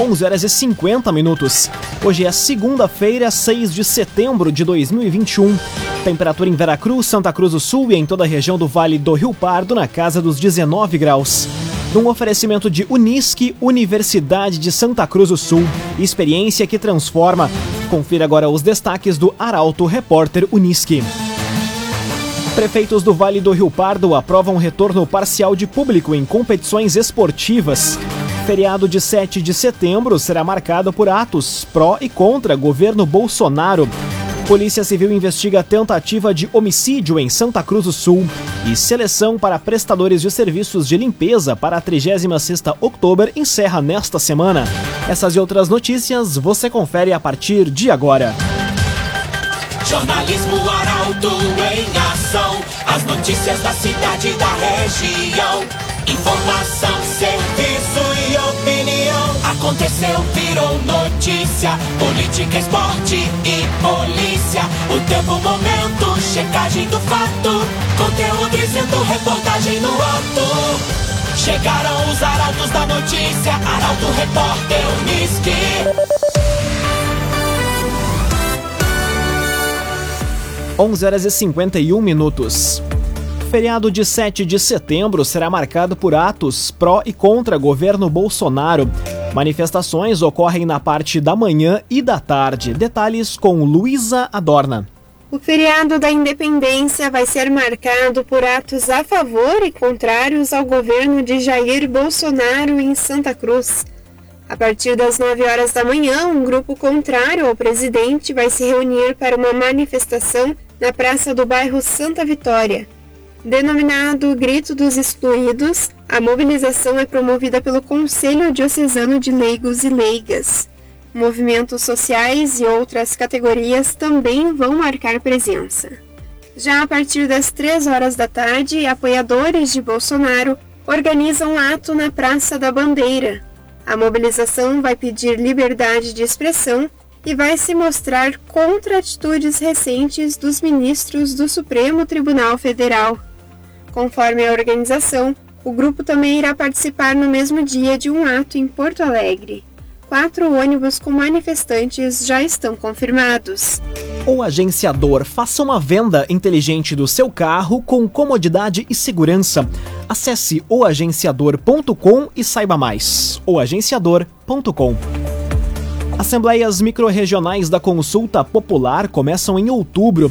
11 horas e 50 minutos. Hoje é segunda-feira, 6 de setembro de 2021. Temperatura em Veracruz, Santa Cruz do Sul e em toda a região do Vale do Rio Pardo na casa dos 19 graus. Num oferecimento de Unisque, Universidade de Santa Cruz do Sul. Experiência que transforma. Confira agora os destaques do Arauto Repórter Unisque. Prefeitos do Vale do Rio Pardo aprovam retorno parcial de público em competições esportivas feriado de 7 de setembro será marcado por atos pró e contra governo Bolsonaro. Polícia Civil investiga tentativa de homicídio em Santa Cruz do Sul e seleção para prestadores de serviços de limpeza para a 36ª Outubro encerra nesta semana. Essas e outras notícias você confere a partir de agora. Jornalismo Arauto em ação. As notícias da cidade e da região. Informação, serviço. Aconteceu, virou notícia. Política, esporte e polícia. O tempo, momento, checagem do fato. Conteúdo dizendo, reportagem no ato. Chegaram os arautos da notícia. Arauto, repórter, Unisque. 11 horas e 51 minutos. Feriado de 7 de setembro será marcado por atos pró e contra governo Bolsonaro. Manifestações ocorrem na parte da manhã e da tarde. Detalhes com Luísa Adorna. O feriado da independência vai ser marcado por atos a favor e contrários ao governo de Jair Bolsonaro em Santa Cruz. A partir das 9 horas da manhã, um grupo contrário ao presidente vai se reunir para uma manifestação na praça do bairro Santa Vitória. Denominado Grito dos Excluídos, a mobilização é promovida pelo Conselho Diocesano de Leigos e Leigas. Movimentos sociais e outras categorias também vão marcar presença. Já a partir das 3 horas da tarde, apoiadores de Bolsonaro organizam um ato na Praça da Bandeira. A mobilização vai pedir liberdade de expressão e vai se mostrar contra atitudes recentes dos ministros do Supremo Tribunal Federal. Conforme a organização, o grupo também irá participar no mesmo dia de um ato em Porto Alegre. Quatro ônibus com manifestantes já estão confirmados. O agenciador faça uma venda inteligente do seu carro com comodidade e segurança. Acesse oagenciador.com e saiba mais. oagenciador.com Assembleias microrregionais da Consulta Popular começam em outubro.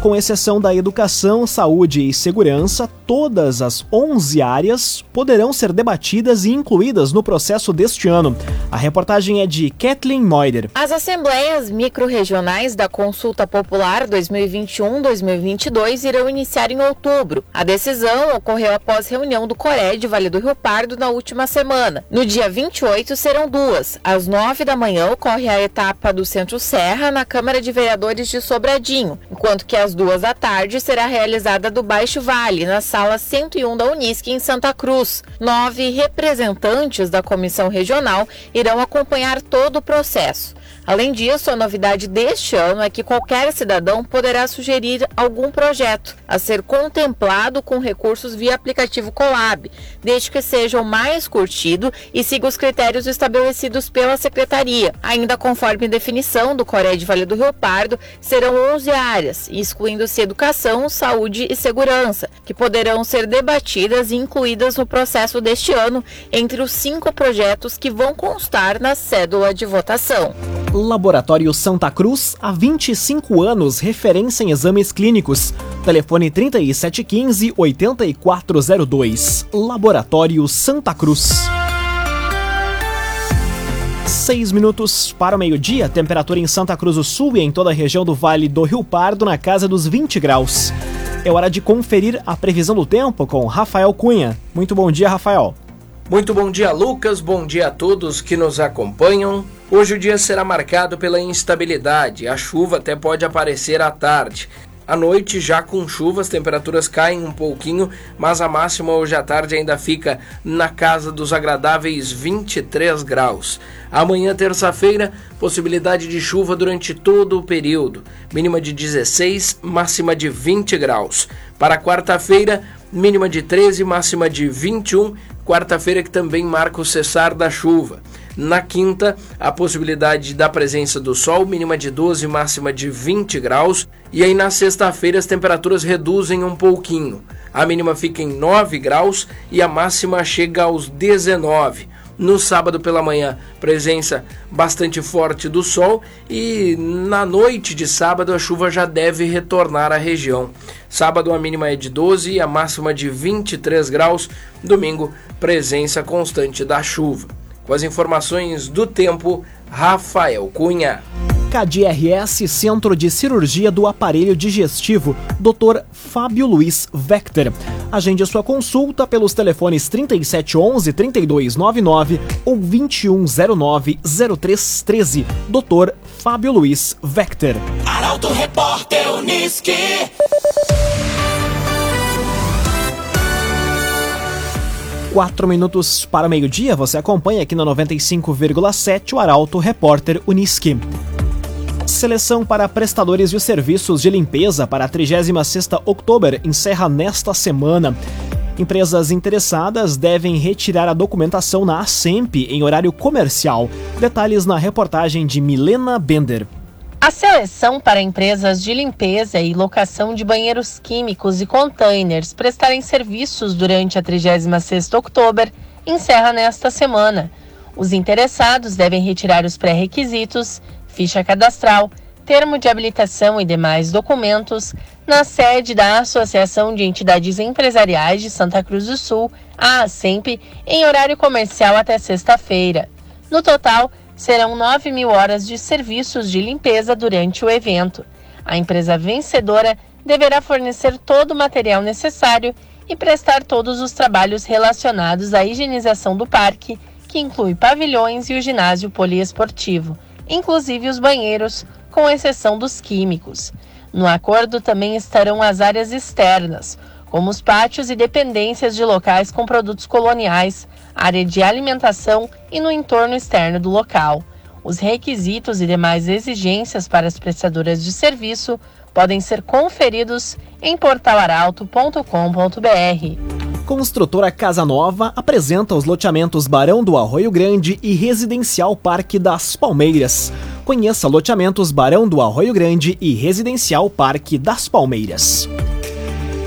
Com exceção da educação, saúde e segurança, todas as 11 áreas poderão ser debatidas e incluídas no processo deste ano. A reportagem é de Kathleen Moider. As assembleias microrregionais da Consulta Popular 2021-2022 irão iniciar em outubro. A decisão ocorreu após reunião do Coré de Vale do Rio Pardo na última semana. No dia 28 serão duas. Às 9 da manhã ocorre a etapa do Centro Serra na Câmara de Vereadores de Sobradinho, enquanto que às duas da tarde será realizada do Baixo Vale, na sala 101 da Unisc, em Santa Cruz. Nove representantes da comissão regional irão acompanhar todo o processo. Além disso, a novidade deste ano é que qualquer cidadão poderá sugerir algum projeto a ser contemplado com recursos via aplicativo Colab, desde que seja o mais curtido e siga os critérios estabelecidos pela Secretaria. Ainda conforme definição do Coré de Vale do Rio Pardo, serão 11 áreas, excluindo-se educação, saúde e segurança, que poderão ser debatidas e incluídas no processo deste ano entre os cinco projetos que vão constar na cédula de votação. Laboratório Santa Cruz, há 25 anos, referência em exames clínicos. Telefone 3715-8402. Laboratório Santa Cruz. Seis minutos para o meio-dia, temperatura em Santa Cruz do Sul e em toda a região do Vale do Rio Pardo na casa dos 20 graus. É hora de conferir a previsão do tempo com Rafael Cunha. Muito bom dia, Rafael. Muito bom dia, Lucas. Bom dia a todos que nos acompanham. Hoje o dia será marcado pela instabilidade. A chuva até pode aparecer à tarde. À noite, já com chuva, as temperaturas caem um pouquinho, mas a máxima hoje à tarde ainda fica na casa dos agradáveis 23 graus. Amanhã, terça-feira, possibilidade de chuva durante todo o período, mínima de 16, máxima de 20 graus. Para quarta-feira, mínima de 13, máxima de 21, quarta-feira que também marca o cessar da chuva. Na quinta, a possibilidade da presença do sol, mínima de 12, máxima de 20 graus. E aí na sexta-feira as temperaturas reduzem um pouquinho. A mínima fica em 9 graus e a máxima chega aos 19. No sábado pela manhã, presença bastante forte do sol e na noite de sábado a chuva já deve retornar à região. Sábado a mínima é de 12 e a máxima de 23 graus. Domingo, presença constante da chuva. Com as informações do tempo, Rafael Cunha. KDRS Centro de Cirurgia do Aparelho Digestivo, Dr. Fábio Luiz Vector. Agende sua consulta pelos telefones 3711 3299 ou 2109 0313. Dr. Fábio Luiz Vector. Arauto Repórter Uniski. Quatro minutos para meio-dia, você acompanha aqui na 95,7 o Arauto Repórter Uniski. Seleção para prestadores de serviços de limpeza para a 36ª Outubro encerra nesta semana. Empresas interessadas devem retirar a documentação na ASEMP em horário comercial. Detalhes na reportagem de Milena Bender. A seleção para empresas de limpeza e locação de banheiros químicos e containers prestarem serviços durante a 36ª Outubro encerra nesta semana. Os interessados devem retirar os pré-requisitos, ficha cadastral, termo de habilitação e demais documentos na sede da Associação de Entidades Empresariais de Santa Cruz do Sul, a ASEMP, em horário comercial até sexta-feira. No total, serão 9 mil horas de serviços de limpeza durante o evento. A empresa vencedora deverá fornecer todo o material necessário e prestar todos os trabalhos relacionados à higienização do parque, que inclui pavilhões e o ginásio poliesportivo inclusive os banheiros, com exceção dos químicos. No acordo também estarão as áreas externas, como os pátios e dependências de locais com produtos coloniais, área de alimentação e no entorno externo do local. Os requisitos e demais exigências para as prestadoras de serviço podem ser conferidos em portalaralto.com.br. Construtora Casa Nova apresenta os loteamentos Barão do Arroio Grande e Residencial Parque das Palmeiras. Conheça loteamentos Barão do Arroio Grande e Residencial Parque das Palmeiras.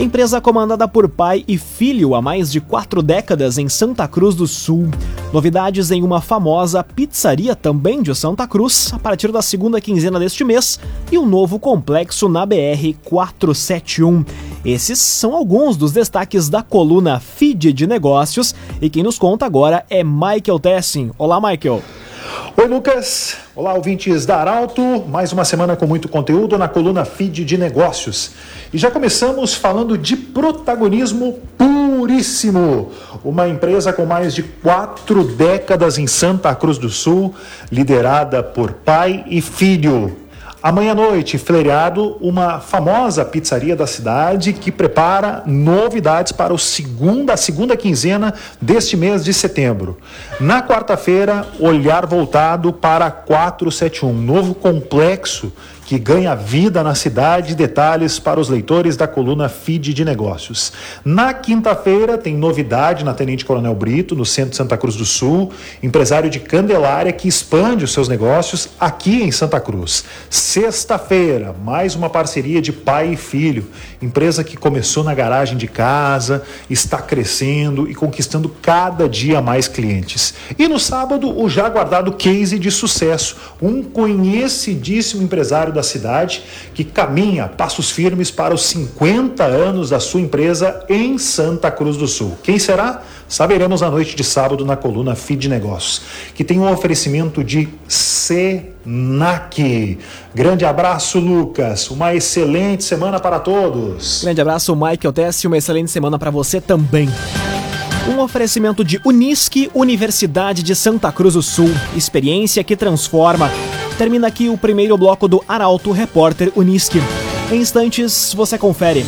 Empresa comandada por pai e filho há mais de quatro décadas em Santa Cruz do Sul. Novidades em uma famosa pizzaria também de Santa Cruz a partir da segunda quinzena deste mês e um novo complexo na BR 471. Esses são alguns dos destaques da coluna Feed de Negócios e quem nos conta agora é Michael Tessin. Olá, Michael. Oi, Lucas. Olá, ouvintes da Arauto. Mais uma semana com muito conteúdo na coluna Feed de Negócios. E já começamos falando de protagonismo puríssimo. Uma empresa com mais de quatro décadas em Santa Cruz do Sul, liderada por pai e filho. Amanhã à noite, feriado, uma famosa pizzaria da cidade que prepara novidades para o segunda, a segunda quinzena deste mês de setembro. Na quarta-feira, olhar voltado para 471, novo complexo que ganha vida na cidade. Detalhes para os leitores da coluna Feed de Negócios. Na quinta-feira tem novidade na Tenente Coronel Brito, no centro de Santa Cruz do Sul, empresário de Candelária que expande os seus negócios aqui em Santa Cruz. Sexta-feira, mais uma parceria de pai e filho, empresa que começou na garagem de casa, está crescendo e conquistando cada dia mais clientes. E no sábado, o já guardado case de sucesso, um conhecidíssimo empresário da da cidade, que caminha passos firmes para os 50 anos da sua empresa em Santa Cruz do Sul. Quem será? Saberemos na noite de sábado na coluna Feed Negócios, que tem um oferecimento de Senac. Grande abraço, Lucas. Uma excelente semana para todos. Grande abraço, Michael Tessi. Uma excelente semana para você também. Um oferecimento de Unisque, Universidade de Santa Cruz do Sul. Experiência que transforma. Termina aqui o primeiro bloco do Arauto Repórter Unisque. Em instantes, você confere.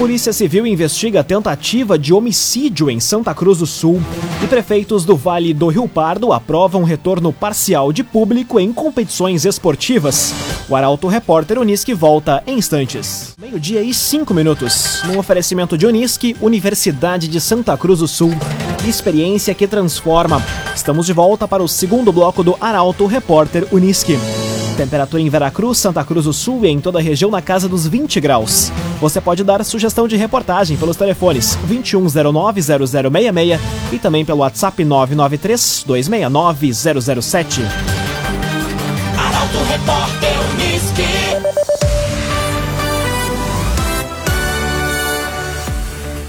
Polícia Civil investiga tentativa de homicídio em Santa Cruz do Sul e prefeitos do Vale do Rio Pardo aprovam retorno parcial de público em competições esportivas. O Arauto Repórter Unisque volta em instantes. Meio-dia e cinco minutos. Num oferecimento de Unisque, Universidade de Santa Cruz do Sul. experiência que transforma. Estamos de volta para o segundo bloco do Arauto Repórter Uniski. Temperatura em Veracruz, Santa Cruz do Sul e em toda a região na casa dos 20 graus. Você pode dar sugestão de reportagem pelos telefones 2109-0066 e também pelo WhatsApp 993-269-007. Arauto Repórter Uniski.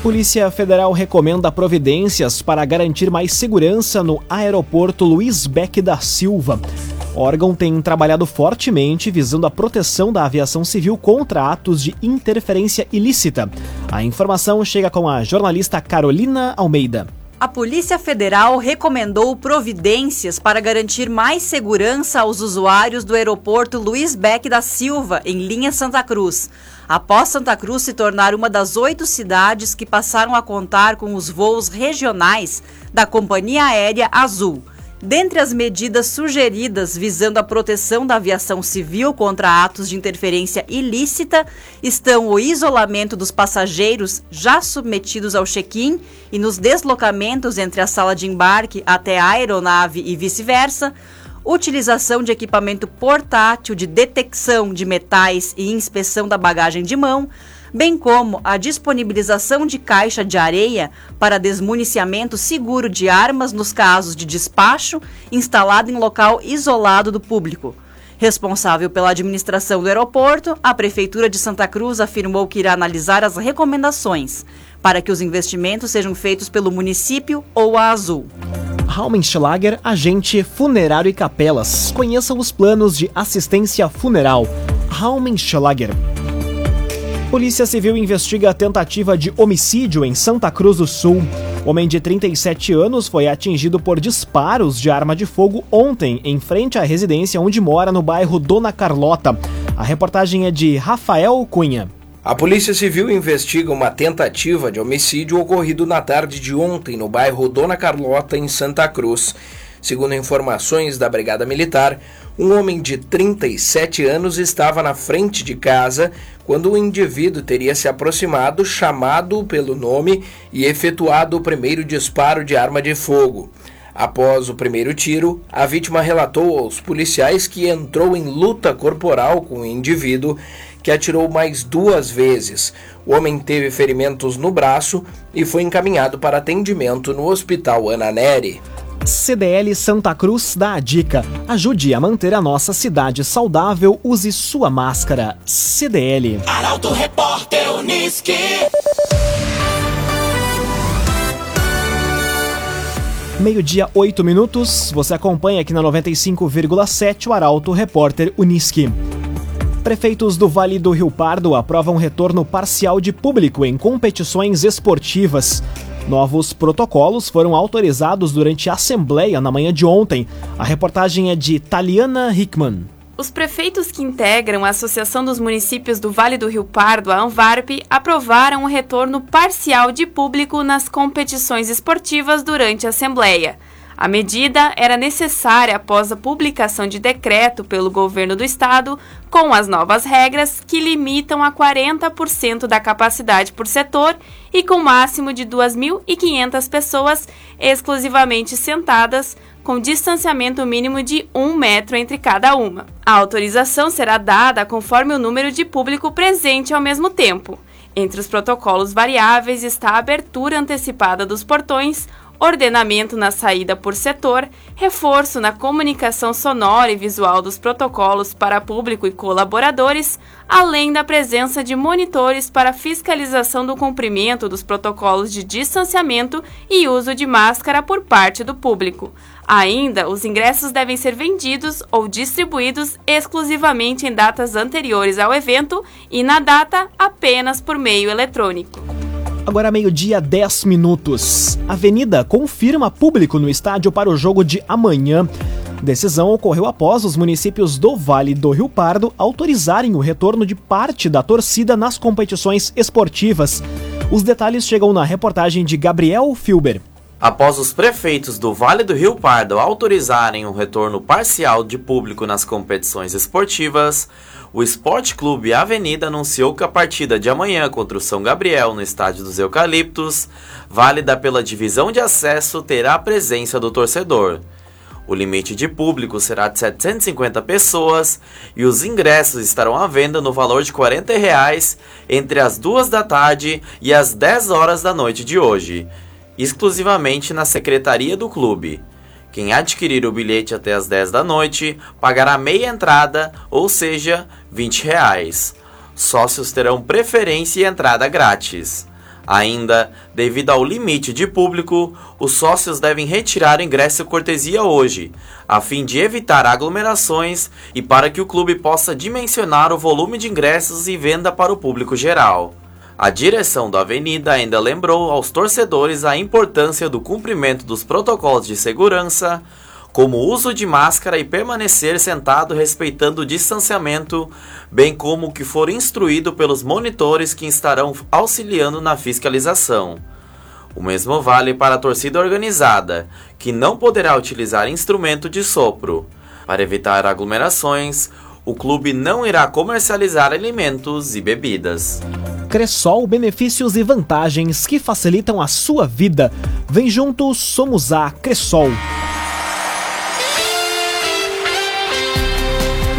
Polícia Federal recomenda providências para garantir mais segurança no aeroporto Luiz Beck da Silva. Órgão tem trabalhado fortemente visando a proteção da aviação civil contra atos de interferência ilícita. A informação chega com a jornalista Carolina Almeida. A Polícia Federal recomendou providências para garantir mais segurança aos usuários do aeroporto Luiz Beck da Silva, em linha Santa Cruz após Santa Cruz se tornar uma das oito cidades que passaram a contar com os voos regionais da Companhia Aérea Azul. Dentre as medidas sugeridas visando a proteção da aviação civil contra atos de interferência ilícita estão o isolamento dos passageiros já submetidos ao check-in e nos deslocamentos entre a sala de embarque até a aeronave e vice-versa, utilização de equipamento portátil de detecção de metais e inspeção da bagagem de mão, bem como a disponibilização de caixa de areia para desmuniciamento seguro de armas nos casos de despacho instalado em local isolado do público. Responsável pela administração do aeroporto, a Prefeitura de Santa Cruz afirmou que irá analisar as recomendações para que os investimentos sejam feitos pelo município ou a Azul. Raumenschlager, agente funerário e capelas. Conheça os planos de assistência funeral. Raumenschlager. Polícia Civil investiga a tentativa de homicídio em Santa Cruz do Sul. Homem de 37 anos foi atingido por disparos de arma de fogo ontem, em frente à residência onde mora no bairro Dona Carlota. A reportagem é de Rafael Cunha. A Polícia Civil investiga uma tentativa de homicídio ocorrido na tarde de ontem no bairro Dona Carlota, em Santa Cruz. Segundo informações da Brigada Militar, um homem de 37 anos estava na frente de casa quando o indivíduo teria se aproximado, chamado pelo nome e efetuado o primeiro disparo de arma de fogo. Após o primeiro tiro, a vítima relatou aos policiais que entrou em luta corporal com o indivíduo que atirou mais duas vezes. O homem teve ferimentos no braço e foi encaminhado para atendimento no Hospital Ana Neri. CDL Santa Cruz dá a dica: ajude a manter a nossa cidade saudável, use sua máscara. CDL. Arauto Repórter Uniski. Meio-dia, 8 minutos. Você acompanha aqui na 95,7 o Arauto Repórter Uniski. Prefeitos do Vale do Rio Pardo aprovam retorno parcial de público em competições esportivas. Novos protocolos foram autorizados durante a Assembleia na manhã de ontem. A reportagem é de Taliana Hickman. Os prefeitos que integram a Associação dos Municípios do Vale do Rio Pardo, a ANVARP, aprovaram o retorno parcial de público nas competições esportivas durante a Assembleia. A medida era necessária após a publicação de decreto pelo governo do estado com as novas regras que limitam a 40% da capacidade por setor e com máximo de 2.500 pessoas exclusivamente sentadas, com distanciamento mínimo de um metro entre cada uma. A autorização será dada conforme o número de público presente ao mesmo tempo. Entre os protocolos variáveis está a abertura antecipada dos portões, ordenamento na saída por setor, reforço na comunicação sonora e visual dos protocolos para público e colaboradores, além da presença de monitores para fiscalização do cumprimento dos protocolos de distanciamento e uso de máscara por parte do público. Ainda, os ingressos devem ser vendidos ou distribuídos exclusivamente em datas anteriores ao evento e na data apenas por meio eletrônico. Agora meio-dia, 10 minutos. Avenida confirma público no estádio para o jogo de amanhã. Decisão ocorreu após os municípios do Vale do Rio Pardo autorizarem o retorno de parte da torcida nas competições esportivas. Os detalhes chegam na reportagem de Gabriel Filber. Após os prefeitos do Vale do Rio Pardo autorizarem o retorno parcial de público nas competições esportivas, o Esporte Clube Avenida anunciou que a partida de amanhã contra o São Gabriel no Estádio dos Eucaliptos, válida pela divisão de acesso, terá a presença do torcedor. O limite de público será de 750 pessoas e os ingressos estarão à venda no valor de 40 reais entre as 2 da tarde e as 10 horas da noite de hoje, exclusivamente na secretaria do clube. Quem adquirir o bilhete até as 10 da noite pagará meia entrada, ou seja, 20 reais. Sócios terão preferência e entrada grátis. Ainda, devido ao limite de público, os sócios devem retirar o ingresso cortesia hoje, a fim de evitar aglomerações e para que o clube possa dimensionar o volume de ingressos e venda para o público geral. A direção da Avenida ainda lembrou aos torcedores a importância do cumprimento dos protocolos de segurança, como o uso de máscara e permanecer sentado respeitando o distanciamento, bem como o que for instruído pelos monitores que estarão auxiliando na fiscalização. O mesmo vale para a torcida organizada, que não poderá utilizar instrumento de sopro. Para evitar aglomerações, o clube não irá comercializar alimentos e bebidas. Cressol, benefícios e vantagens que facilitam a sua vida. Vem junto, somos a Cressol.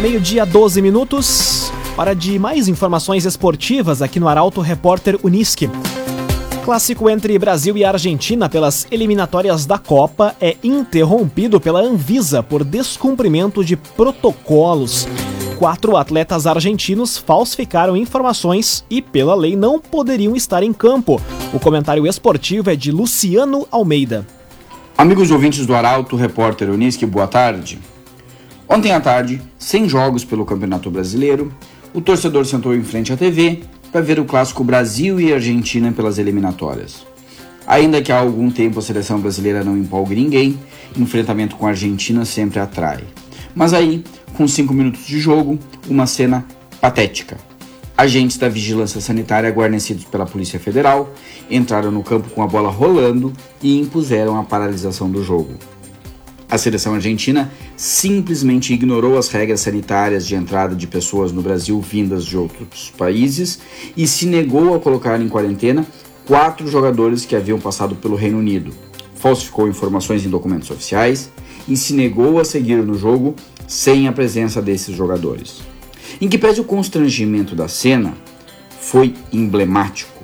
Meio-dia, 12 minutos. Para de mais informações esportivas aqui no Arauto Repórter Unisque. Clássico entre Brasil e Argentina pelas eliminatórias da Copa é interrompido pela Anvisa por descumprimento de protocolos quatro atletas argentinos falsificaram informações e, pela lei, não poderiam estar em campo. O comentário esportivo é de Luciano Almeida. Amigos ouvintes do Arauto, repórter Unisque, boa tarde. Ontem à tarde, sem jogos pelo Campeonato Brasileiro, o torcedor sentou em frente à TV para ver o clássico Brasil e Argentina pelas eliminatórias. Ainda que há algum tempo a seleção brasileira não empolgue ninguém, enfrentamento com a Argentina sempre atrai. Mas aí, com 5 minutos de jogo, uma cena patética. Agentes da vigilância sanitária, guarnecidos pela Polícia Federal, entraram no campo com a bola rolando e impuseram a paralisação do jogo. A seleção argentina simplesmente ignorou as regras sanitárias de entrada de pessoas no Brasil vindas de outros países e se negou a colocar em quarentena quatro jogadores que haviam passado pelo Reino Unido. Falsificou informações em documentos oficiais e se negou a seguir no jogo sem a presença desses jogadores. Em que pese o constrangimento da cena, foi emblemático.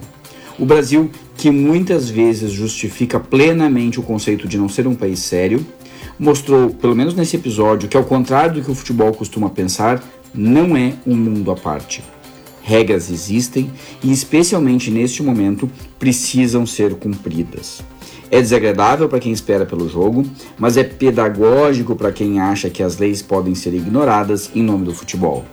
O Brasil, que muitas vezes justifica plenamente o conceito de não ser um país sério, mostrou, pelo menos nesse episódio, que ao contrário do que o futebol costuma pensar, não é um mundo à parte. Regras existem e, especialmente neste momento, precisam ser cumpridas. É desagradável para quem espera pelo jogo, mas é pedagógico para quem acha que as leis podem ser ignoradas em nome do futebol.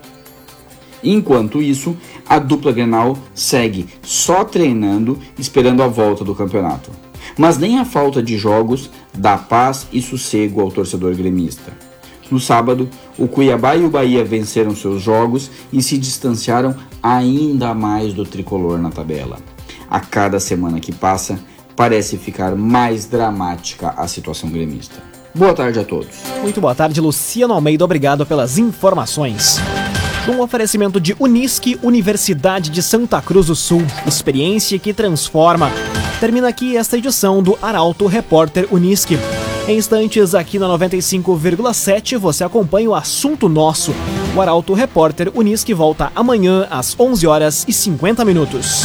Enquanto isso, a dupla Grenal segue só treinando, esperando a volta do campeonato. Mas nem a falta de jogos dá paz e sossego ao torcedor gremista. No sábado, o Cuiabá e o Bahia venceram seus jogos e se distanciaram ainda mais do tricolor na tabela. A cada semana que passa, parece ficar mais dramática a situação gremista. Boa tarde a todos. Muito boa tarde, Luciano Almeida. Obrigado pelas informações. Um oferecimento de Unisque, Universidade de Santa Cruz do Sul. Experiência que transforma. Termina aqui esta edição do Arauto Repórter Unisque. Em instantes, aqui na 95,7, você acompanha o assunto nosso. O Arauto Repórter Unisque volta amanhã às 11 horas e 50 minutos.